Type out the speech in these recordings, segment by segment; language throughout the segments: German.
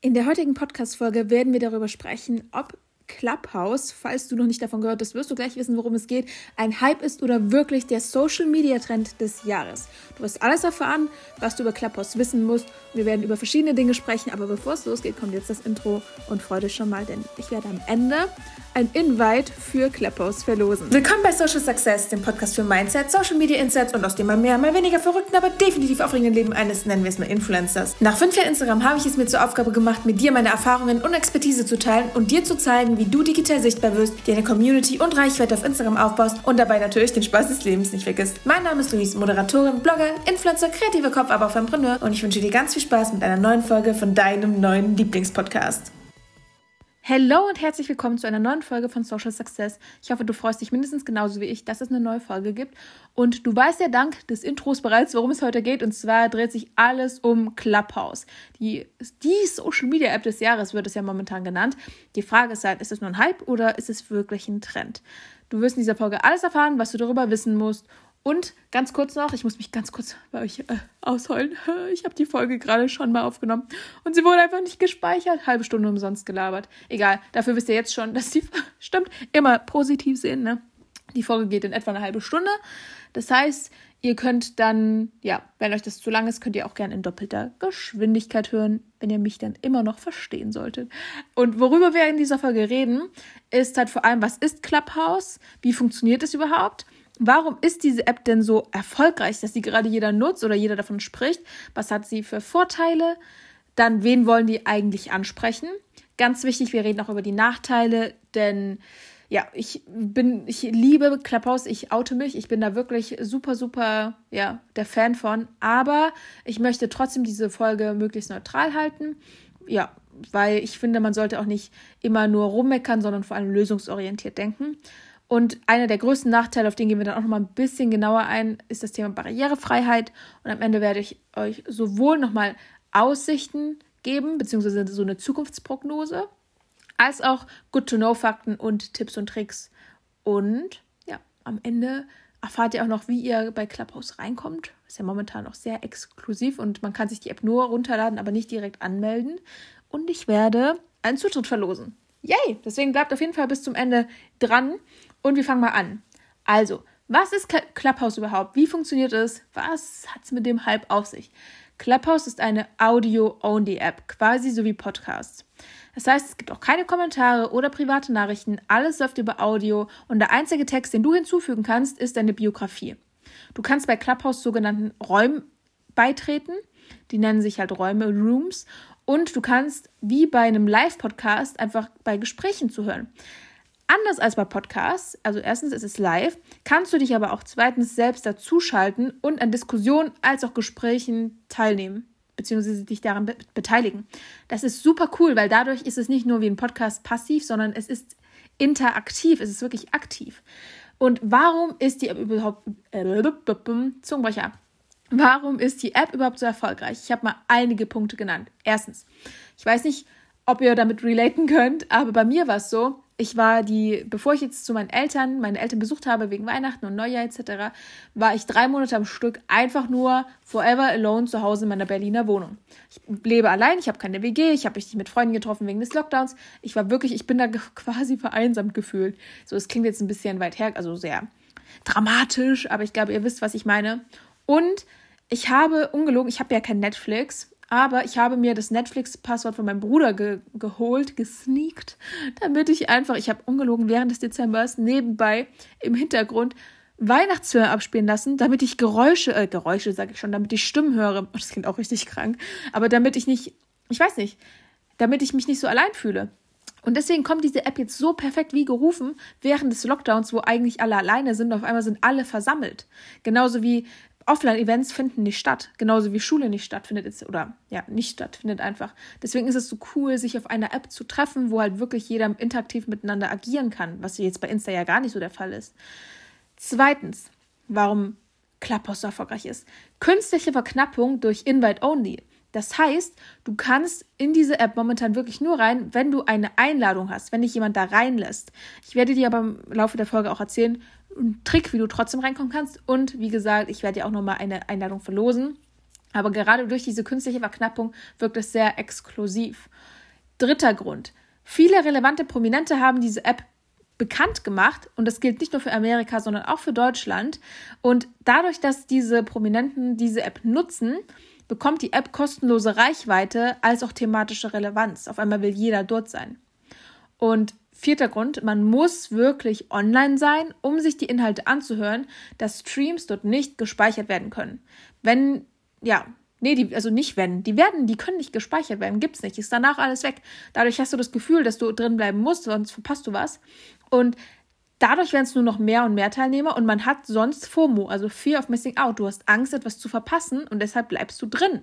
In der heutigen Podcast-Folge werden wir darüber sprechen, ob Clubhouse, falls du noch nicht davon gehört hast, wirst du gleich wissen, worum es geht, ein Hype ist oder wirklich der Social-Media-Trend des Jahres. Du wirst alles erfahren, was du über Clubhouse wissen musst. Wir werden über verschiedene Dinge sprechen, aber bevor es losgeht, kommt jetzt das Intro und freue dich schon mal, denn ich werde am Ende ein Invite für Clubhouse verlosen. Willkommen bei Social Success, dem Podcast für Mindset, Social Media Insights und aus dem mal mehr, mal weniger verrückten, aber definitiv aufregenden Leben eines, nennen wir es mal Influencers. Nach fünf Jahren Instagram habe ich es mir zur Aufgabe gemacht, mit dir meine Erfahrungen und Expertise zu teilen und dir zu zeigen, wie du digital sichtbar wirst, dir eine Community und Reichweite auf Instagram aufbaust und dabei natürlich den Spaß des Lebens nicht vergisst. Mein Name ist Luis, Moderatorin, Blogger, Influencer, kreativer Kopf, aber auch Entrepreneur und ich wünsche dir ganz viel Spaß mit einer neuen Folge von deinem neuen Lieblingspodcast. Hallo und herzlich willkommen zu einer neuen Folge von Social Success. Ich hoffe, du freust dich mindestens genauso wie ich, dass es eine neue Folge gibt. Und du weißt ja dank des Intros bereits, worum es heute geht. Und zwar dreht sich alles um Clubhouse. Die, die Social Media App des Jahres wird es ja momentan genannt. Die Frage ist halt, ist es nur ein Hype oder ist es wirklich ein Trend? Du wirst in dieser Folge alles erfahren, was du darüber wissen musst und ganz kurz noch, ich muss mich ganz kurz bei euch äh, ausheulen. Ich habe die Folge gerade schon mal aufgenommen und sie wurde einfach nicht gespeichert. Halbe Stunde umsonst gelabert. Egal, dafür wisst ihr jetzt schon, dass die stimmt immer positiv sehen. Ne? Die Folge geht in etwa eine halbe Stunde. Das heißt, ihr könnt dann, ja, wenn euch das zu lang ist, könnt ihr auch gerne in doppelter Geschwindigkeit hören, wenn ihr mich dann immer noch verstehen solltet. Und worüber wir in dieser Folge reden, ist halt vor allem, was ist Clubhouse? Wie funktioniert es überhaupt? Warum ist diese App denn so erfolgreich, dass sie gerade jeder nutzt oder jeder davon spricht? Was hat sie für Vorteile? Dann, wen wollen die eigentlich ansprechen? Ganz wichtig, wir reden auch über die Nachteile, denn ja, ich bin, ich liebe Clubhouse, ich oute mich, ich bin da wirklich super, super, ja, der Fan von, aber ich möchte trotzdem diese Folge möglichst neutral halten. Ja, weil ich finde, man sollte auch nicht immer nur rummeckern, sondern vor allem lösungsorientiert denken. Und einer der größten Nachteile, auf den gehen wir dann auch noch mal ein bisschen genauer ein, ist das Thema Barrierefreiheit. Und am Ende werde ich euch sowohl noch mal Aussichten geben, beziehungsweise so eine Zukunftsprognose, als auch Good-to-Know-Fakten und Tipps und Tricks. Und ja, am Ende erfahrt ihr auch noch, wie ihr bei Clubhouse reinkommt. Ist ja momentan noch sehr exklusiv und man kann sich die App nur runterladen, aber nicht direkt anmelden. Und ich werde einen Zutritt verlosen. Yay! Deswegen bleibt auf jeden Fall bis zum Ende dran. Und wir fangen mal an. Also, was ist Clubhouse überhaupt? Wie funktioniert es? Was hat es mit dem Hype auf sich? Clubhouse ist eine Audio-Only-App, quasi so wie Podcasts. Das heißt, es gibt auch keine Kommentare oder private Nachrichten, alles läuft über Audio und der einzige Text, den du hinzufügen kannst, ist deine Biografie. Du kannst bei Clubhouse sogenannten Räumen beitreten, die nennen sich halt Räume, Rooms, und du kannst wie bei einem Live-Podcast einfach bei Gesprächen zuhören. Anders als bei Podcasts, also erstens ist es live, kannst du dich aber auch zweitens selbst dazuschalten und an Diskussionen als auch Gesprächen teilnehmen, beziehungsweise dich daran be beteiligen. Das ist super cool, weil dadurch ist es nicht nur wie ein Podcast passiv, sondern es ist interaktiv, es ist wirklich aktiv. Und warum ist die App überhaupt äh, Zungenbrecher? Warum ist die App überhaupt so erfolgreich? Ich habe mal einige Punkte genannt. Erstens, ich weiß nicht, ob ihr damit relaten könnt, aber bei mir war es so, ich war die, bevor ich jetzt zu meinen Eltern, meine Eltern besucht habe wegen Weihnachten und Neujahr etc., war ich drei Monate am Stück einfach nur forever alone zu Hause in meiner Berliner Wohnung. Ich lebe allein, ich habe keine WG, ich habe mich nicht mit Freunden getroffen wegen des Lockdowns. Ich war wirklich, ich bin da quasi vereinsamt gefühlt. So, es klingt jetzt ein bisschen weit her, also sehr dramatisch, aber ich glaube, ihr wisst, was ich meine. Und ich habe ungelogen, ich habe ja kein Netflix aber ich habe mir das Netflix-Passwort von meinem Bruder ge geholt, gesneakt, damit ich einfach, ich habe ungelogen während des Dezembers nebenbei im Hintergrund Weihnachtsfilme abspielen lassen, damit ich Geräusche, äh, Geräusche sage ich schon, damit ich Stimmen höre. Das klingt auch richtig krank. Aber damit ich nicht, ich weiß nicht, damit ich mich nicht so allein fühle. Und deswegen kommt diese App jetzt so perfekt wie gerufen während des Lockdowns, wo eigentlich alle alleine sind. Auf einmal sind alle versammelt. Genauso wie Offline-Events finden nicht statt, genauso wie Schule nicht stattfindet oder ja, nicht stattfindet einfach. Deswegen ist es so cool, sich auf einer App zu treffen, wo halt wirklich jeder interaktiv miteinander agieren kann, was jetzt bei Insta ja gar nicht so der Fall ist. Zweitens, warum Clubhouse so erfolgreich ist. Künstliche Verknappung durch Invite-Only. Das heißt, du kannst in diese App momentan wirklich nur rein, wenn du eine Einladung hast, wenn dich jemand da reinlässt. Ich werde dir aber im Laufe der Folge auch erzählen, einen Trick, wie du trotzdem reinkommen kannst. Und wie gesagt, ich werde dir auch nochmal eine Einladung verlosen. Aber gerade durch diese künstliche Verknappung wirkt es sehr exklusiv. Dritter Grund. Viele relevante Prominente haben diese App bekannt gemacht und das gilt nicht nur für Amerika, sondern auch für Deutschland. Und dadurch, dass diese Prominenten diese App nutzen, bekommt die App kostenlose Reichweite als auch thematische Relevanz. Auf einmal will jeder dort sein. Und vierter Grund, man muss wirklich online sein, um sich die Inhalte anzuhören, dass Streams dort nicht gespeichert werden können. Wenn, ja, nee, die, also nicht wenn, die werden, die können nicht gespeichert werden, gibt's nicht, ist danach alles weg. Dadurch hast du das Gefühl, dass du drin bleiben musst, sonst verpasst du was. Und dadurch werden es nur noch mehr und mehr Teilnehmer und man hat sonst FOMO, also Fear of Missing Out. Du hast Angst, etwas zu verpassen und deshalb bleibst du drin.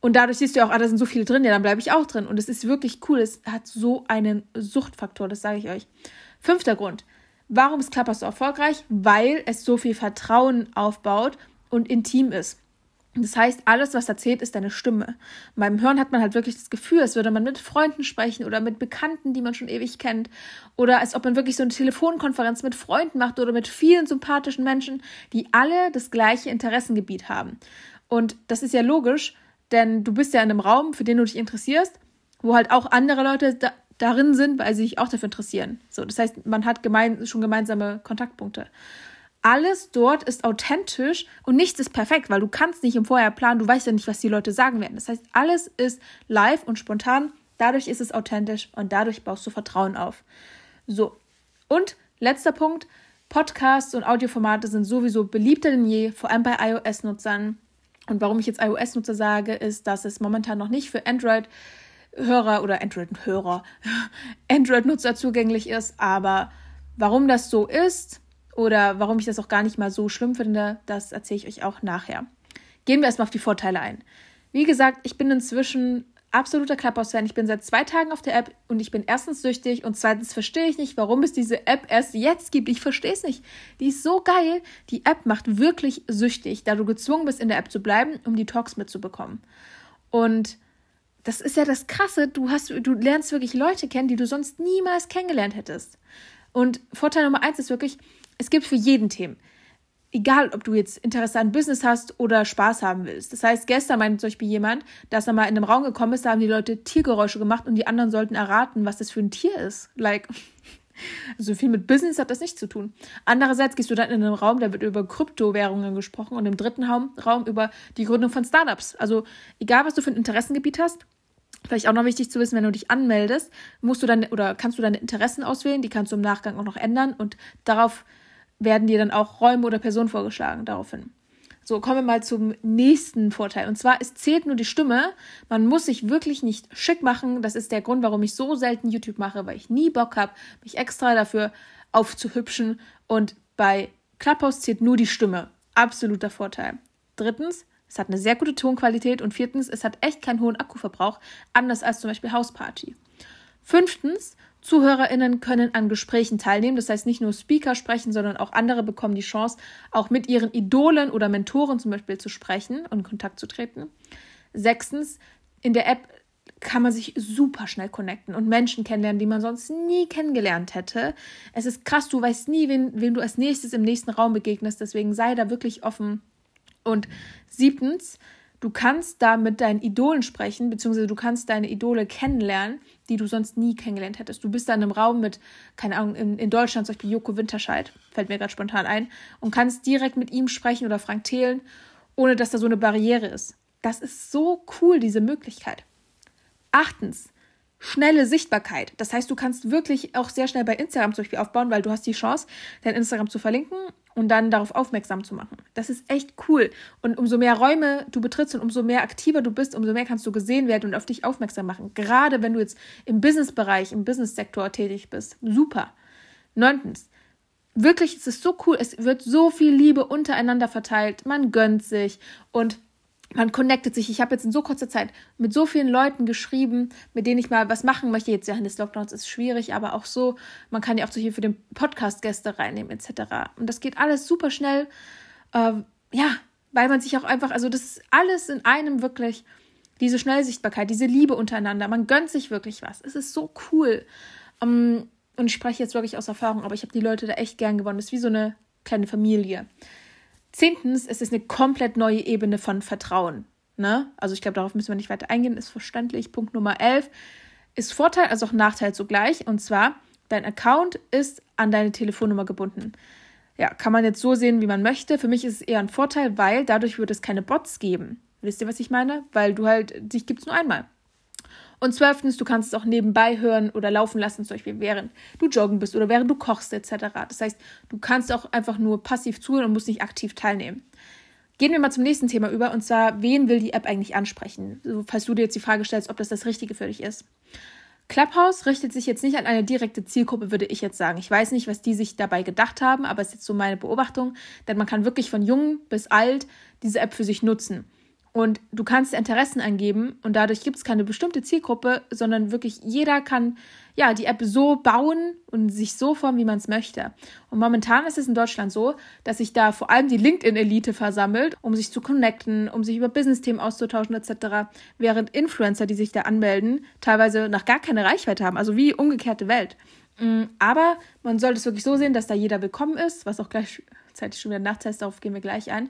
Und dadurch siehst du auch, ah, da sind so viele drin, ja, dann bleibe ich auch drin. Und es ist wirklich cool. Es hat so einen Suchtfaktor, das sage ich euch. Fünfter Grund. Warum ist Clubhouse so erfolgreich? Weil es so viel Vertrauen aufbaut und intim ist. Das heißt, alles, was da zählt, ist deine Stimme. Beim Hören hat man halt wirklich das Gefühl, als würde man mit Freunden sprechen oder mit Bekannten, die man schon ewig kennt. Oder als ob man wirklich so eine Telefonkonferenz mit Freunden macht oder mit vielen sympathischen Menschen, die alle das gleiche Interessengebiet haben. Und das ist ja logisch, denn du bist ja in einem Raum, für den du dich interessierst, wo halt auch andere Leute da, darin sind, weil sie sich auch dafür interessieren. So, das heißt, man hat gemein, schon gemeinsame Kontaktpunkte alles dort ist authentisch und nichts ist perfekt, weil du kannst nicht im Vorher planen, du weißt ja nicht, was die Leute sagen werden. Das heißt, alles ist live und spontan, dadurch ist es authentisch und dadurch baust du Vertrauen auf. So, und letzter Punkt, Podcasts und Audioformate sind sowieso beliebter denn je, vor allem bei iOS-Nutzern. Und warum ich jetzt iOS-Nutzer sage, ist, dass es momentan noch nicht für Android Hörer oder Android-Hörer, Android-Nutzer zugänglich ist. Aber warum das so ist, oder warum ich das auch gar nicht mal so schlimm finde, das erzähle ich euch auch nachher. Gehen wir erstmal auf die Vorteile ein. Wie gesagt, ich bin inzwischen absoluter Clubhouse-Fan. Ich bin seit zwei Tagen auf der App und ich bin erstens süchtig und zweitens verstehe ich nicht, warum es diese App erst jetzt gibt. Ich verstehe es nicht. Die ist so geil. Die App macht wirklich süchtig, da du gezwungen bist, in der App zu bleiben, um die Talks mitzubekommen. Und das ist ja das Krasse. Du hast, du lernst wirklich Leute kennen, die du sonst niemals kennengelernt hättest. Und Vorteil Nummer eins ist wirklich, es gibt für jeden Themen. Egal, ob du jetzt Interesse an Business hast oder Spaß haben willst. Das heißt, gestern meinte zum Beispiel jemand, dass er mal in einem Raum gekommen ist, da haben die Leute Tiergeräusche gemacht und die anderen sollten erraten, was das für ein Tier ist. Like, also viel mit Business hat das nichts zu tun. Andererseits gehst du dann in einen Raum, da wird über Kryptowährungen gesprochen und im dritten Raum, Raum über die Gründung von Startups. Also egal, was du für ein Interessengebiet hast, Vielleicht auch noch wichtig zu wissen, wenn du dich anmeldest, musst du dann oder kannst du deine Interessen auswählen, die kannst du im Nachgang auch noch ändern und darauf werden dir dann auch Räume oder Personen vorgeschlagen daraufhin. So, kommen wir mal zum nächsten Vorteil. Und zwar, es zählt nur die Stimme. Man muss sich wirklich nicht schick machen. Das ist der Grund, warum ich so selten YouTube mache, weil ich nie Bock habe, mich extra dafür aufzuhübschen. Und bei Clubhouse zählt nur die Stimme. Absoluter Vorteil. Drittens, es hat eine sehr gute Tonqualität. Und viertens, es hat echt keinen hohen Akkuverbrauch, anders als zum Beispiel Hausparty. Fünftens, ZuhörerInnen können an Gesprächen teilnehmen. Das heißt, nicht nur Speaker sprechen, sondern auch andere bekommen die Chance, auch mit ihren Idolen oder Mentoren zum Beispiel zu sprechen und in Kontakt zu treten. Sechstens, in der App kann man sich super schnell connecten und Menschen kennenlernen, die man sonst nie kennengelernt hätte. Es ist krass, du weißt nie, wen, wen du als nächstes im nächsten Raum begegnest, deswegen sei da wirklich offen. Und siebtens, Du kannst da mit deinen Idolen sprechen, beziehungsweise du kannst deine Idole kennenlernen, die du sonst nie kennengelernt hättest. Du bist da in einem Raum mit, keine Ahnung, in, in Deutschland zum Beispiel Joko Winterscheid, fällt mir gerade spontan ein, und kannst direkt mit ihm sprechen oder Frank Thelen, ohne dass da so eine Barriere ist. Das ist so cool, diese Möglichkeit. Achtens, schnelle Sichtbarkeit. Das heißt, du kannst wirklich auch sehr schnell bei Instagram zum Beispiel aufbauen, weil du hast die Chance, dein Instagram zu verlinken und dann darauf aufmerksam zu machen. Das ist echt cool. Und umso mehr Räume du betrittst und umso mehr aktiver du bist, umso mehr kannst du gesehen werden und auf dich aufmerksam machen. Gerade wenn du jetzt im Businessbereich, im Businesssektor tätig bist. Super. Neuntens. Wirklich, es ist so cool. Es wird so viel Liebe untereinander verteilt. Man gönnt sich und man connectet sich. Ich habe jetzt in so kurzer Zeit mit so vielen Leuten geschrieben, mit denen ich mal was machen möchte. Jetzt während des Lockdowns ist schwierig, aber auch so, man kann ja auch so hier für den Podcast Gäste reinnehmen etc. Und das geht alles super schnell. Äh, ja, weil man sich auch einfach, also das ist alles in einem wirklich diese Schnellsichtbarkeit, diese Liebe untereinander. Man gönnt sich wirklich was. Es ist so cool. Ähm, und ich spreche jetzt wirklich aus Erfahrung, aber ich habe die Leute da echt gern gewonnen. Das ist wie so eine kleine Familie. Zehntens, es ist eine komplett neue Ebene von Vertrauen. Ne? Also ich glaube, darauf müssen wir nicht weiter eingehen, ist verständlich. Punkt Nummer 11 ist Vorteil als auch Nachteil zugleich. Und zwar, dein Account ist an deine Telefonnummer gebunden. Ja, kann man jetzt so sehen, wie man möchte. Für mich ist es eher ein Vorteil, weil dadurch wird es keine Bots geben. Wisst ihr, was ich meine? Weil du halt, dich gibt es nur einmal. Und zwölftens, du kannst es auch nebenbei hören oder laufen lassen, zum Beispiel während du joggen bist oder während du kochst etc. Das heißt, du kannst auch einfach nur passiv zuhören und musst nicht aktiv teilnehmen. Gehen wir mal zum nächsten Thema über und zwar, wen will die App eigentlich ansprechen? Also, falls du dir jetzt die Frage stellst, ob das das Richtige für dich ist. Clubhouse richtet sich jetzt nicht an eine direkte Zielgruppe, würde ich jetzt sagen. Ich weiß nicht, was die sich dabei gedacht haben, aber es ist jetzt so meine Beobachtung, denn man kann wirklich von jung bis alt diese App für sich nutzen. Und du kannst Interessen angeben und dadurch gibt es keine bestimmte Zielgruppe, sondern wirklich jeder kann ja die App so bauen und sich so formen, wie man es möchte. Und momentan ist es in Deutschland so, dass sich da vor allem die LinkedIn-Elite versammelt, um sich zu connecten, um sich über Business-Themen auszutauschen etc., während Influencer, die sich da anmelden, teilweise noch gar keine Reichweite haben, also wie umgekehrte Welt. Mm, aber man sollte es wirklich so sehen, dass da jeder willkommen ist, was auch gleichzeitig schon wieder ein Nachteil ist, darauf gehen wir gleich ein.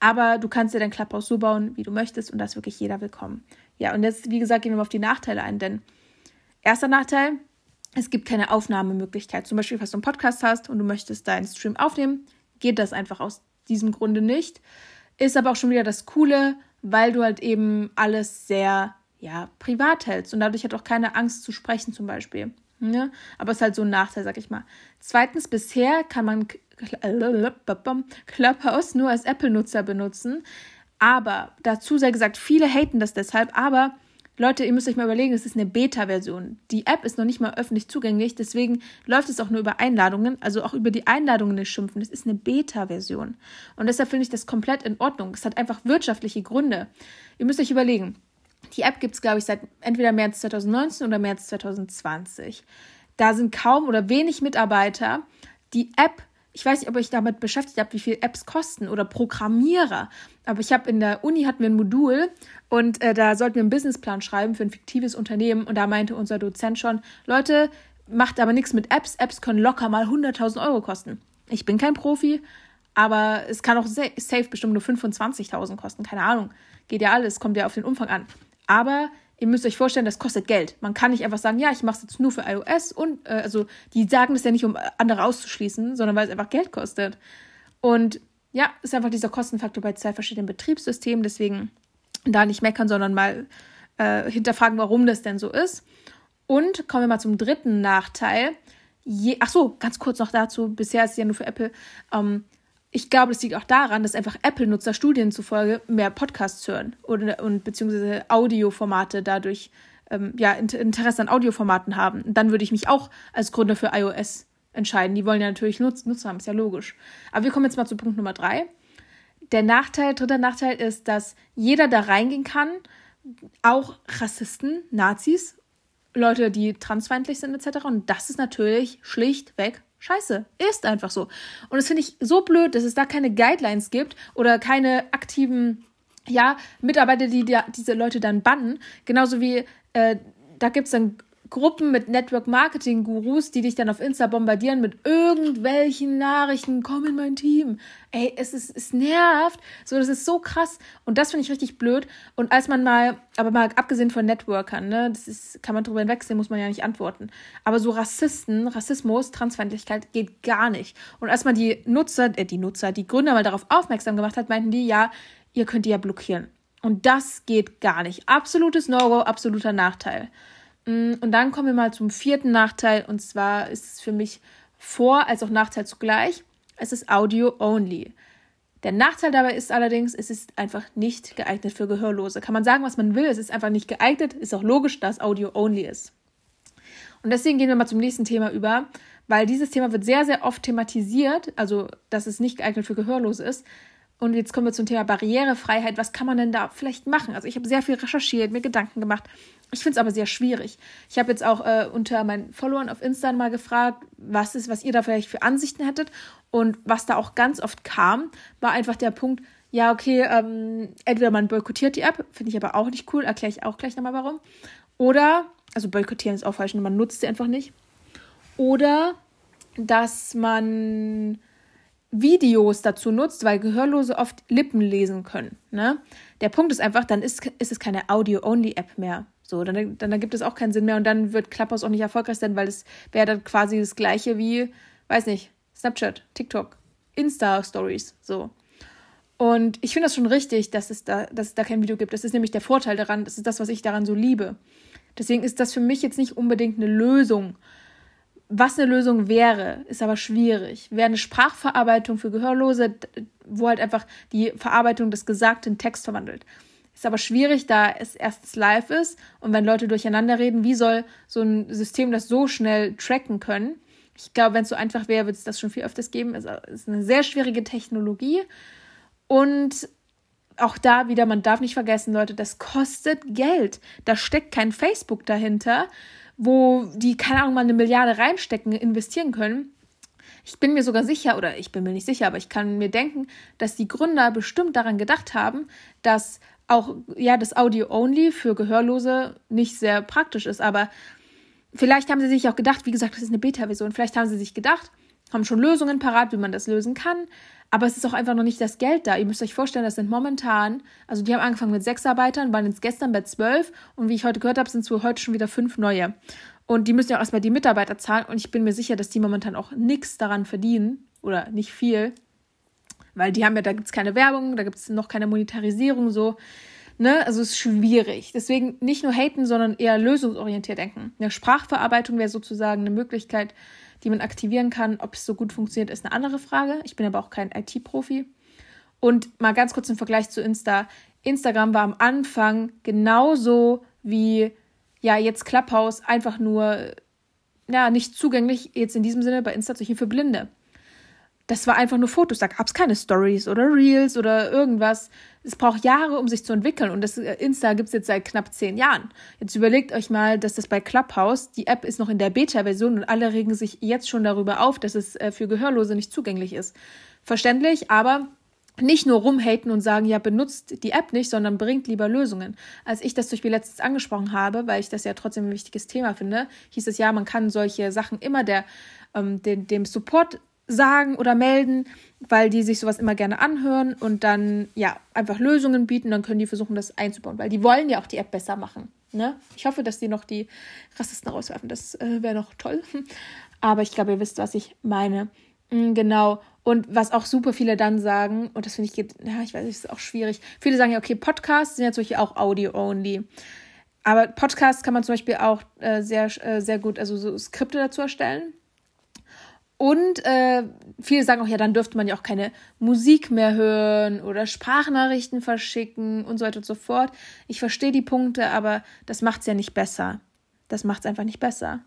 Aber du kannst dir dein Clubhouse so bauen, wie du möchtest und da ist wirklich jeder willkommen. Ja, und jetzt, wie gesagt, gehen wir mal auf die Nachteile ein, denn erster Nachteil, es gibt keine Aufnahmemöglichkeit. Zum Beispiel, falls du einen Podcast hast und du möchtest deinen Stream aufnehmen, geht das einfach aus diesem Grunde nicht. Ist aber auch schon wieder das Coole, weil du halt eben alles sehr, ja, privat hältst und dadurch hat auch keine Angst zu sprechen zum Beispiel. Ne? Aber es ist halt so ein Nachteil, sag ich mal. Zweitens, bisher kann man Clubhouse nur als Apple-Nutzer benutzen. Aber dazu sei gesagt, viele haten das deshalb, aber Leute, ihr müsst euch mal überlegen, es ist eine Beta-Version. Die App ist noch nicht mal öffentlich zugänglich, deswegen läuft es auch nur über Einladungen, also auch über die Einladungen nicht schimpfen. Es ist eine Beta-Version. Und deshalb finde ich das komplett in Ordnung. Es hat einfach wirtschaftliche Gründe. Ihr müsst euch überlegen, die App gibt es, glaube ich, seit entweder März 2019 oder März 2020. Da sind kaum oder wenig Mitarbeiter. Die App ich weiß nicht, ob ich damit beschäftigt habe, wie viel Apps kosten oder Programmierer. Aber ich habe in der Uni hatten wir ein Modul und äh, da sollten wir einen Businessplan schreiben für ein fiktives Unternehmen und da meinte unser Dozent schon, Leute, macht aber nichts mit Apps. Apps können locker mal 100.000 Euro kosten. Ich bin kein Profi, aber es kann auch safe bestimmt nur 25.000 kosten. Keine Ahnung. Geht ja alles, kommt ja auf den Umfang an. Aber ihr müsst euch vorstellen, das kostet Geld. Man kann nicht einfach sagen, ja, ich mache es jetzt nur für iOS und äh, also die sagen das ja nicht, um andere auszuschließen, sondern weil es einfach Geld kostet. Und ja, ist einfach dieser Kostenfaktor bei zwei verschiedenen Betriebssystemen. Deswegen da nicht meckern, sondern mal äh, hinterfragen, warum das denn so ist. Und kommen wir mal zum dritten Nachteil. Je, ach so, ganz kurz noch dazu. Bisher ist es ja nur für Apple. Ähm, ich glaube, das liegt auch daran, dass einfach Apple-Nutzer Studien zufolge mehr Podcasts hören oder, und beziehungsweise Audioformate dadurch ähm, ja, Interesse an Audioformaten haben. Dann würde ich mich auch als Gründer für iOS entscheiden. Die wollen ja natürlich Nutz Nutzer haben, ist ja logisch. Aber wir kommen jetzt mal zu Punkt Nummer drei. Der Nachteil, dritter Nachteil ist, dass jeder da reingehen kann, auch Rassisten, Nazis, Leute, die transfeindlich sind etc. Und das ist natürlich schlichtweg Scheiße, ist einfach so. Und das finde ich so blöd, dass es da keine Guidelines gibt oder keine aktiven, ja, Mitarbeiter, die, die diese Leute dann bannen. Genauso wie äh, da gibt es dann Gruppen mit Network-Marketing-Gurus, die dich dann auf Insta bombardieren mit irgendwelchen Nachrichten, komm in mein Team. Ey, es ist, es nervt. So, das ist so krass. Und das finde ich richtig blöd. Und als man mal, aber mal abgesehen von Networkern, ne, das ist, kann man drüber hinwegsehen, muss man ja nicht antworten. Aber so Rassisten, Rassismus, Transfeindlichkeit geht gar nicht. Und als man die Nutzer, äh, die Nutzer, die Gründer mal darauf aufmerksam gemacht hat, meinten die, ja, ihr könnt die ja blockieren. Und das geht gar nicht. Absolutes No-Go, absoluter Nachteil. Mm, und dann kommen wir mal zum vierten Nachteil. Und zwar ist es für mich Vor- als auch Nachteil zugleich. Es ist Audio-only. Der Nachteil dabei ist allerdings, es ist einfach nicht geeignet für Gehörlose. Kann man sagen, was man will, es ist einfach nicht geeignet. Ist auch logisch, dass Audio-only ist. Und deswegen gehen wir mal zum nächsten Thema über, weil dieses Thema wird sehr, sehr oft thematisiert, also dass es nicht geeignet für Gehörlose ist. Und jetzt kommen wir zum Thema Barrierefreiheit. Was kann man denn da vielleicht machen? Also ich habe sehr viel recherchiert, mir Gedanken gemacht. Ich finde es aber sehr schwierig. Ich habe jetzt auch äh, unter meinen Followern auf Insta mal gefragt, was ist, was ihr da vielleicht für Ansichten hättet. Und was da auch ganz oft kam, war einfach der Punkt, ja, okay, ähm, entweder man boykottiert die App, finde ich aber auch nicht cool, erkläre ich auch gleich nochmal warum. Oder, also boykottieren ist auch falsch, man nutzt sie einfach nicht. Oder, dass man Videos dazu nutzt, weil Gehörlose oft Lippen lesen können. Ne? Der Punkt ist einfach, dann ist, ist es keine Audio-Only-App mehr. So, dann, dann, dann gibt es auch keinen Sinn mehr und dann wird Clubhouse auch nicht erfolgreich sein, weil es wäre dann quasi das gleiche wie, weiß nicht, Snapchat, TikTok, Insta-Stories. So. Und ich finde das schon richtig, dass es, da, dass es da kein Video gibt. Das ist nämlich der Vorteil daran, das ist das, was ich daran so liebe. Deswegen ist das für mich jetzt nicht unbedingt eine Lösung. Was eine Lösung wäre, ist aber schwierig. Wäre eine Sprachverarbeitung für Gehörlose, wo halt einfach die Verarbeitung des gesagten Text verwandelt. Ist aber schwierig, da es erstens live ist und wenn Leute durcheinander reden, wie soll so ein System das so schnell tracken können? Ich glaube, wenn es so einfach wäre, würde es das schon viel öfters geben. Es ist eine sehr schwierige Technologie und auch da wieder, man darf nicht vergessen, Leute, das kostet Geld. Da steckt kein Facebook dahinter, wo die, keine Ahnung, mal eine Milliarde reinstecken, investieren können. Ich bin mir sogar sicher, oder ich bin mir nicht sicher, aber ich kann mir denken, dass die Gründer bestimmt daran gedacht haben, dass auch ja das Audio-Only für Gehörlose nicht sehr praktisch ist. Aber vielleicht haben sie sich auch gedacht, wie gesagt, das ist eine Beta-Version, vielleicht haben sie sich gedacht, haben schon Lösungen parat, wie man das lösen kann. Aber es ist auch einfach noch nicht das Geld da. Ihr müsst euch vorstellen, das sind momentan, also die haben angefangen mit sechs Arbeitern, waren jetzt gestern bei zwölf und wie ich heute gehört habe, sind es wohl heute schon wieder fünf neue. Und die müssen ja auch erstmal die Mitarbeiter zahlen und ich bin mir sicher, dass die momentan auch nichts daran verdienen oder nicht viel. Weil die haben ja, da gibt es keine Werbung, da gibt es noch keine Monetarisierung so. Ne? Also es ist schwierig. Deswegen nicht nur haten, sondern eher lösungsorientiert denken. Eine Sprachverarbeitung wäre sozusagen eine Möglichkeit, die man aktivieren kann. Ob es so gut funktioniert, ist eine andere Frage. Ich bin aber auch kein IT-Profi. Und mal ganz kurz im Vergleich zu Insta. Instagram war am Anfang genauso wie ja jetzt Clubhouse einfach nur ja nicht zugänglich jetzt in diesem Sinne bei Insta zum Beispiel für Blinde das war einfach nur Fotos. Da gab es keine Stories oder Reels oder irgendwas. Es braucht Jahre, um sich zu entwickeln. Und das äh, Insta gibt es jetzt seit knapp zehn Jahren. Jetzt überlegt euch mal, dass das bei Clubhouse, die App ist noch in der Beta-Version und alle regen sich jetzt schon darüber auf, dass es äh, für Gehörlose nicht zugänglich ist. Verständlich, aber nicht nur rumhaten und sagen, ja, benutzt die App nicht, sondern bringt lieber Lösungen. Als ich das zum Beispiel letztens angesprochen habe, weil ich das ja trotzdem ein wichtiges Thema finde, hieß es ja, man kann solche Sachen immer der, ähm, den, dem Support sagen oder melden, weil die sich sowas immer gerne anhören und dann ja einfach Lösungen bieten, dann können die versuchen, das einzubauen, weil die wollen ja auch die App besser machen. Ne? Ich hoffe, dass die noch die Rassisten rauswerfen, das äh, wäre noch toll. Aber ich glaube, ihr wisst, was ich meine. Mhm, genau. Und was auch super viele dann sagen, und das finde ich, geht, ja, ich weiß nicht, ist auch schwierig. Viele sagen ja, okay, Podcasts sind Beispiel auch Audio-only. Aber Podcasts kann man zum Beispiel auch äh, sehr, äh, sehr gut, also so Skripte dazu erstellen. Und äh, viele sagen auch, ja, dann dürfte man ja auch keine Musik mehr hören oder Sprachnachrichten verschicken und so weiter und so fort. Ich verstehe die Punkte, aber das macht es ja nicht besser. Das macht es einfach nicht besser.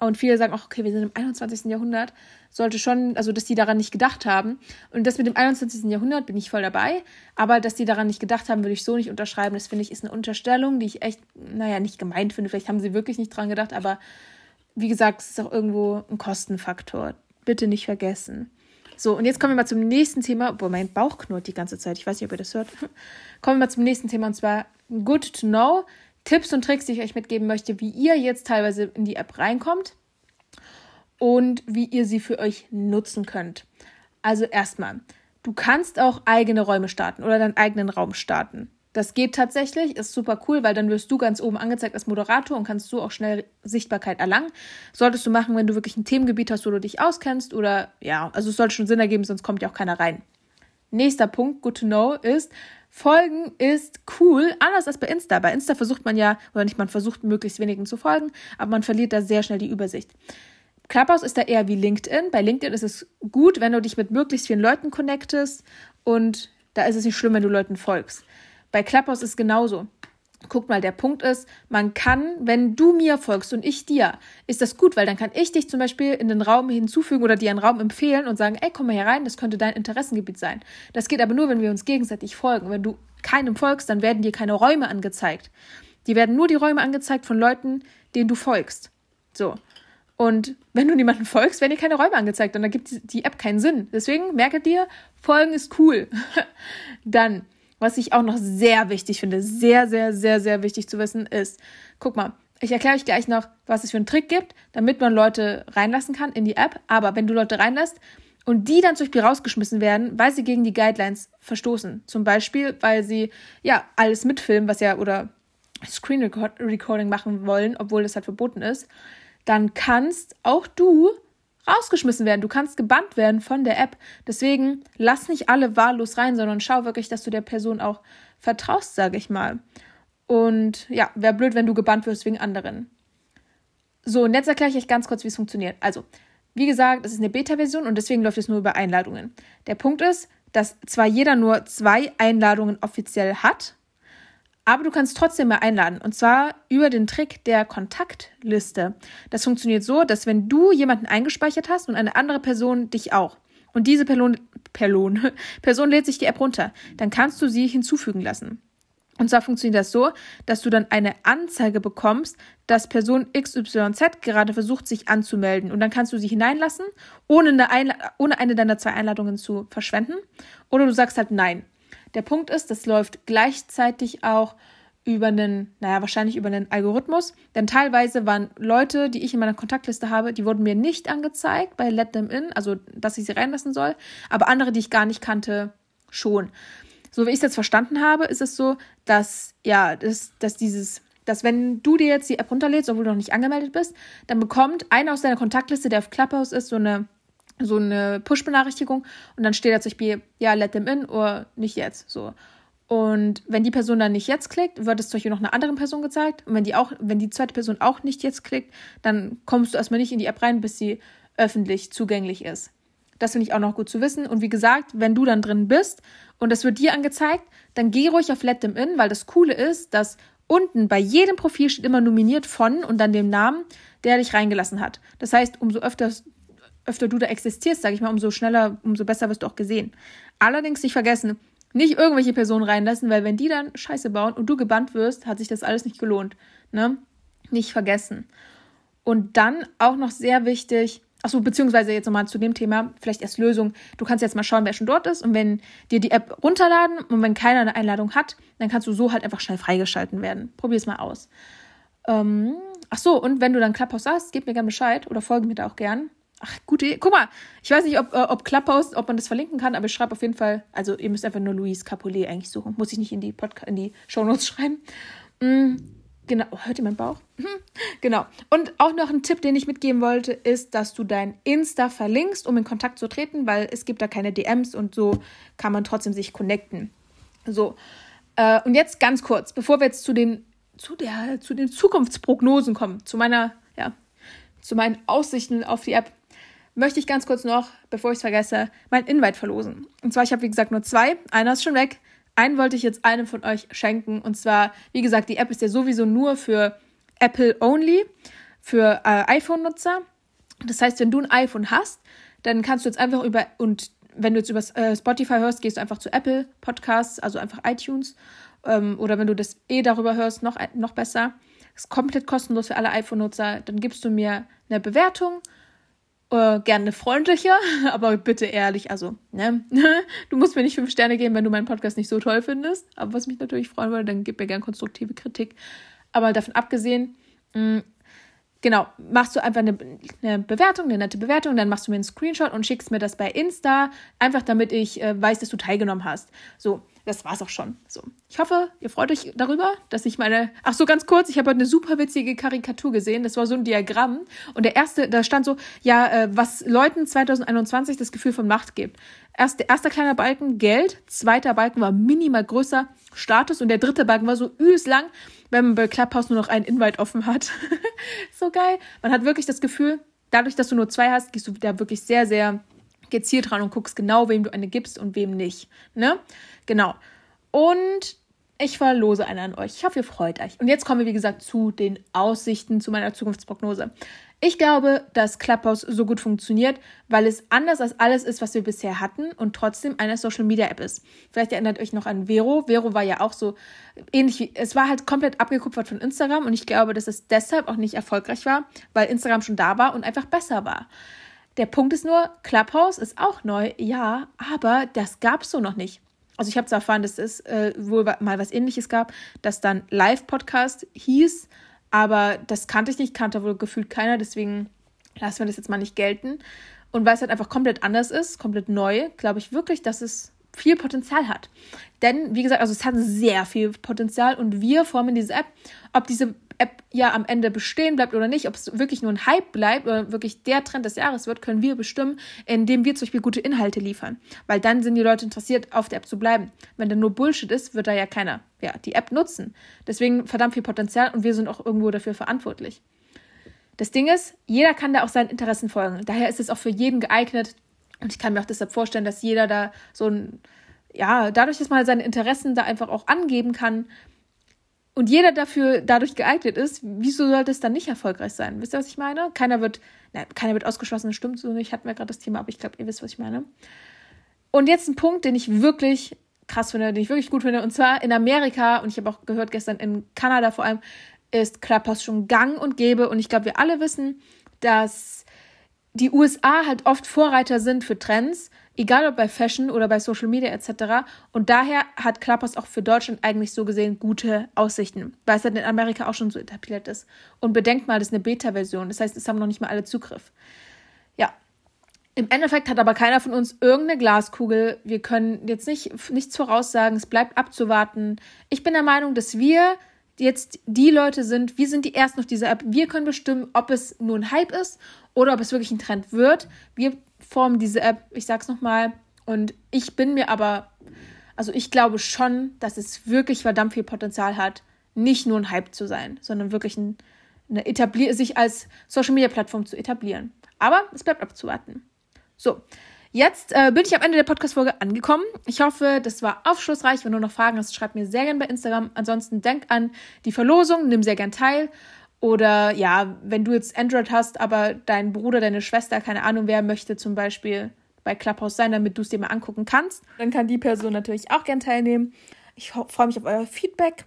Und viele sagen auch, okay, wir sind im 21. Jahrhundert, sollte schon, also dass die daran nicht gedacht haben. Und das mit dem 21. Jahrhundert bin ich voll dabei, aber dass die daran nicht gedacht haben, würde ich so nicht unterschreiben. Das finde ich ist eine Unterstellung, die ich echt, naja, nicht gemeint finde. Vielleicht haben sie wirklich nicht dran gedacht, aber wie gesagt, es ist auch irgendwo ein Kostenfaktor bitte nicht vergessen. So, und jetzt kommen wir mal zum nächsten Thema. Boah, mein Bauch knurrt die ganze Zeit. Ich weiß nicht, ob ihr das hört. kommen wir mal zum nächsten Thema und zwar Good to Know. Tipps und Tricks, die ich euch mitgeben möchte, wie ihr jetzt teilweise in die App reinkommt und wie ihr sie für euch nutzen könnt. Also erstmal, du kannst auch eigene Räume starten oder deinen eigenen Raum starten. Das geht tatsächlich, ist super cool, weil dann wirst du ganz oben angezeigt als Moderator und kannst so auch schnell Sichtbarkeit erlangen. Solltest du machen, wenn du wirklich ein Themengebiet hast, wo du dich auskennst oder ja, also es sollte schon Sinn ergeben, sonst kommt ja auch keiner rein. Nächster Punkt, good to know, ist, Folgen ist cool, anders als bei Insta. Bei Insta versucht man ja, oder nicht, man versucht möglichst wenigen zu folgen, aber man verliert da sehr schnell die Übersicht. Clubhouse ist da eher wie LinkedIn. Bei LinkedIn ist es gut, wenn du dich mit möglichst vielen Leuten connectest und da ist es nicht schlimm, wenn du Leuten folgst. Bei Clubhouse ist genauso. Guck mal, der Punkt ist, man kann, wenn du mir folgst und ich dir, ist das gut, weil dann kann ich dich zum Beispiel in den Raum hinzufügen oder dir einen Raum empfehlen und sagen, ey, komm mal hier rein, das könnte dein Interessengebiet sein. Das geht aber nur, wenn wir uns gegenseitig folgen. Wenn du keinem folgst, dann werden dir keine Räume angezeigt. Die werden nur die Räume angezeigt von Leuten, denen du folgst. So. Und wenn du niemanden folgst, werden dir keine Räume angezeigt und dann gibt die App keinen Sinn. Deswegen merke dir, folgen ist cool. dann was ich auch noch sehr wichtig finde, sehr, sehr, sehr, sehr wichtig zu wissen, ist, guck mal, ich erkläre euch gleich noch, was es für einen Trick gibt, damit man Leute reinlassen kann in die App. Aber wenn du Leute reinlässt und die dann zum Beispiel rausgeschmissen werden, weil sie gegen die Guidelines verstoßen. Zum Beispiel, weil sie ja alles mitfilmen, was ja oder Screen Recording machen wollen, obwohl das halt verboten ist, dann kannst auch du rausgeschmissen werden. Du kannst gebannt werden von der App. Deswegen lass nicht alle wahllos rein, sondern schau wirklich, dass du der Person auch vertraust, sage ich mal. Und ja, wäre blöd, wenn du gebannt wirst wegen anderen. So, und jetzt erkläre ich euch ganz kurz, wie es funktioniert. Also, wie gesagt, es ist eine Beta-Version und deswegen läuft es nur über Einladungen. Der Punkt ist, dass zwar jeder nur zwei Einladungen offiziell hat, aber du kannst trotzdem mehr einladen. Und zwar über den Trick der Kontaktliste. Das funktioniert so, dass wenn du jemanden eingespeichert hast und eine andere Person dich auch, und diese Person, Person, Person lädt sich die App runter, dann kannst du sie hinzufügen lassen. Und zwar funktioniert das so, dass du dann eine Anzeige bekommst, dass Person XYZ gerade versucht, sich anzumelden. Und dann kannst du sie hineinlassen, ohne eine, ohne eine deiner zwei Einladungen zu verschwenden. Oder du sagst halt Nein. Der Punkt ist, das läuft gleichzeitig auch über einen, naja, wahrscheinlich über einen Algorithmus. Denn teilweise waren Leute, die ich in meiner Kontaktliste habe, die wurden mir nicht angezeigt bei Let Them In, also dass ich sie reinlassen soll. Aber andere, die ich gar nicht kannte, schon. So wie ich es jetzt verstanden habe, ist es so, dass, ja, dass, dass dieses, dass wenn du dir jetzt die App runterlädst, obwohl du noch nicht angemeldet bist, dann bekommt einer aus deiner Kontaktliste, der auf Clubhouse ist, so eine so eine Push-Benachrichtigung und dann steht da zum Beispiel, ja, let them in oder nicht jetzt, so. Und wenn die Person dann nicht jetzt klickt, wird es zum Beispiel noch einer anderen Person gezeigt. Und wenn die auch, wenn die zweite Person auch nicht jetzt klickt, dann kommst du erstmal nicht in die App rein, bis sie öffentlich zugänglich ist. Das finde ich auch noch gut zu wissen. Und wie gesagt, wenn du dann drin bist und das wird dir angezeigt, dann geh ruhig auf Let Them In, weil das Coole ist, dass unten bei jedem Profil steht immer nominiert von und dann dem Namen, der dich reingelassen hat. Das heißt, umso öfter öfter du da existierst, sage ich mal, umso schneller, umso besser wirst du auch gesehen. Allerdings nicht vergessen, nicht irgendwelche Personen reinlassen, weil wenn die dann Scheiße bauen und du gebannt wirst, hat sich das alles nicht gelohnt. Ne? Nicht vergessen. Und dann auch noch sehr wichtig, achso, beziehungsweise jetzt nochmal zu dem Thema, vielleicht erst Lösung. Du kannst jetzt mal schauen, wer schon dort ist und wenn dir die App runterladen und wenn keiner eine Einladung hat, dann kannst du so halt einfach schnell freigeschalten werden. Probier es mal aus. Ähm, ach so, und wenn du dann Clubhouse hast, gib mir gerne Bescheid oder folge mir da auch gern. Ach, gute Idee. Guck mal, ich weiß nicht, ob, äh, ob Clubhouse, ob man das verlinken kann, aber ich schreibe auf jeden Fall, also ihr müsst einfach nur Luis Capolet eigentlich suchen. Muss ich nicht in die, Podca in die Shownotes schreiben. Mm, genau. Oh, hört ihr meinen Bauch? Mhm. genau. Und auch noch ein Tipp, den ich mitgeben wollte, ist, dass du dein Insta verlinkst, um in Kontakt zu treten, weil es gibt da keine DMs und so kann man trotzdem sich connecten. So. Äh, und jetzt ganz kurz, bevor wir jetzt zu den, zu der, zu den Zukunftsprognosen kommen, zu meiner, ja, zu meinen Aussichten auf die App möchte ich ganz kurz noch, bevor ich es vergesse, mein Invite verlosen. Und zwar, ich habe wie gesagt nur zwei. Einer ist schon weg. Einen wollte ich jetzt einem von euch schenken. Und zwar, wie gesagt, die App ist ja sowieso nur für Apple only, für äh, iPhone-Nutzer. Das heißt, wenn du ein iPhone hast, dann kannst du jetzt einfach über und wenn du jetzt über äh, Spotify hörst, gehst du einfach zu Apple Podcasts, also einfach iTunes. Ähm, oder wenn du das eh darüber hörst, noch, noch besser. Ist komplett kostenlos für alle iPhone-Nutzer. Dann gibst du mir eine Bewertung äh, gerne freundlicher, aber bitte ehrlich. Also, ne? du musst mir nicht fünf Sterne geben, wenn du meinen Podcast nicht so toll findest. Aber was mich natürlich freuen würde, dann gib mir gerne konstruktive Kritik. Aber davon abgesehen, mh, mm, genau, machst du einfach eine, eine, Bewertung, eine nette Bewertung, dann machst du mir einen Screenshot und schickst mir das bei Insta, einfach damit ich äh, weiß, dass du teilgenommen hast. So, das war's auch schon. So. Ich hoffe, ihr freut euch darüber, dass ich meine. Ach so, ganz kurz, ich habe heute eine super witzige Karikatur gesehen. Das war so ein Diagramm. Und der erste, da stand so, ja, äh, was Leuten 2021 das Gefühl von Macht gibt. Erst, erster kleiner Balken, Geld. Zweiter Balken war minimal größer, Status. Und der dritte Balken war so übelst lang, wenn man bei Clubhouse nur noch einen Invite offen hat. so geil. Man hat wirklich das Gefühl, dadurch, dass du nur zwei hast, gehst du da wirklich sehr, sehr gezielt dran und guckst genau, wem du eine gibst und wem nicht. Ne? Genau. Und ich verlose eine an euch. Ich hoffe, ihr freut euch. Und jetzt kommen wir, wie gesagt, zu den Aussichten, zu meiner Zukunftsprognose. Ich glaube, dass Clubhouse so gut funktioniert, weil es anders als alles ist, was wir bisher hatten und trotzdem eine Social Media App ist. Vielleicht erinnert euch noch an Vero. Vero war ja auch so ähnlich wie, es war halt komplett abgekupfert von Instagram und ich glaube, dass es deshalb auch nicht erfolgreich war, weil Instagram schon da war und einfach besser war. Der Punkt ist nur, Clubhouse ist auch neu, ja, aber das gab es so noch nicht. Also ich habe zwar erfahren, dass es äh, wohl mal was ähnliches gab, das dann Live-Podcast hieß, aber das kannte ich nicht, kannte wohl gefühlt keiner, deswegen lassen wir das jetzt mal nicht gelten. Und weil es halt einfach komplett anders ist, komplett neu, glaube ich wirklich, dass es viel Potenzial hat. Denn, wie gesagt, also es hat sehr viel Potenzial und wir formen diese App. Ob diese App ja am Ende bestehen bleibt oder nicht, ob es wirklich nur ein Hype bleibt oder wirklich der Trend des Jahres wird, können wir bestimmen, indem wir zum Beispiel gute Inhalte liefern. Weil dann sind die Leute interessiert, auf der App zu bleiben. Wenn da nur Bullshit ist, wird da ja keiner ja, die App nutzen. Deswegen verdammt viel Potenzial und wir sind auch irgendwo dafür verantwortlich. Das Ding ist, jeder kann da auch seinen Interessen folgen. Daher ist es auch für jeden geeignet. Und ich kann mir auch deshalb vorstellen, dass jeder da so ein, ja, dadurch, dass man seine Interessen da einfach auch angeben kann, und jeder dafür dadurch geeignet ist, wieso sollte es dann nicht erfolgreich sein? Wisst ihr, was ich meine? Keiner wird, na, keiner wird ausgeschlossen, stimmt so nicht, hatten wir gerade das Thema, aber ich glaube, ihr wisst, was ich meine. Und jetzt ein Punkt, den ich wirklich krass finde, den ich wirklich gut finde, und zwar in Amerika, und ich habe auch gehört gestern in Kanada vor allem, ist Clubhouse schon gang und gäbe. Und ich glaube, wir alle wissen, dass die USA halt oft Vorreiter sind für Trends, egal ob bei Fashion oder bei Social Media etc. Und daher hat Clubhouse auch für Deutschland eigentlich so gesehen gute Aussichten, weil es halt in Amerika auch schon so etabliert ist. Und bedenkt mal, das ist eine Beta-Version, das heißt, es haben noch nicht mal alle Zugriff. Ja. Im Endeffekt hat aber keiner von uns irgendeine Glaskugel. Wir können jetzt nicht nichts voraussagen. Es bleibt abzuwarten. Ich bin der Meinung, dass wir jetzt die Leute sind, wir sind die Ersten auf dieser App. Wir können bestimmen, ob es nur ein Hype ist oder ob es wirklich ein Trend wird. Wir formen diese App, ich sag's nochmal. Und ich bin mir aber, also ich glaube schon, dass es wirklich verdammt viel Potenzial hat, nicht nur ein Hype zu sein, sondern wirklich ein, eine etablier sich als Social Media Plattform zu etablieren. Aber es bleibt abzuwarten. So, Jetzt äh, bin ich am Ende der Podcast-Folge angekommen. Ich hoffe, das war aufschlussreich. Wenn du noch Fragen hast, schreib mir sehr gerne bei Instagram. Ansonsten denk an die Verlosung, nimm sehr gern teil. Oder ja, wenn du jetzt Android hast, aber dein Bruder, deine Schwester, keine Ahnung, wer möchte zum Beispiel bei Clubhouse sein, damit du es dir mal angucken kannst, dann kann die Person natürlich auch gern teilnehmen. Ich freue mich auf euer Feedback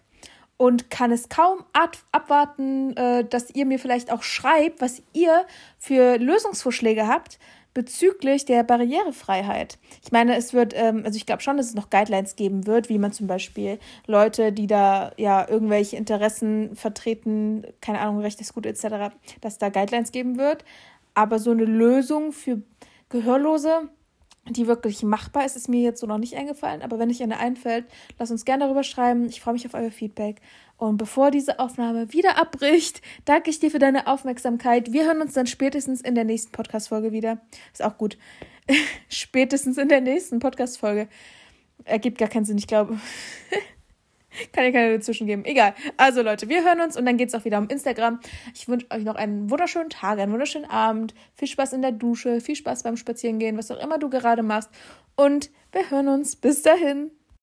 und kann es kaum abwarten, äh, dass ihr mir vielleicht auch schreibt, was ihr für Lösungsvorschläge habt, bezüglich der Barrierefreiheit. Ich meine, es wird, ähm, also ich glaube schon, dass es noch Guidelines geben wird, wie man zum Beispiel Leute, die da ja irgendwelche Interessen vertreten, keine Ahnung, rechtes Gut etc., dass da Guidelines geben wird. Aber so eine Lösung für Gehörlose, die wirklich machbar ist, ist mir jetzt so noch nicht eingefallen. Aber wenn euch eine einfällt, lasst uns gerne darüber schreiben. Ich freue mich auf euer Feedback. Und bevor diese Aufnahme wieder abbricht, danke ich dir für deine Aufmerksamkeit. Wir hören uns dann spätestens in der nächsten Podcast-Folge wieder. Ist auch gut. spätestens in der nächsten Podcast-Folge. Ergibt gar keinen Sinn, ich glaube. Kann ja keine dazwischen geben. Egal. Also Leute, wir hören uns und dann geht es auch wieder um Instagram. Ich wünsche euch noch einen wunderschönen Tag, einen wunderschönen Abend. Viel Spaß in der Dusche, viel Spaß beim Spazierengehen, was auch immer du gerade machst. Und wir hören uns. Bis dahin.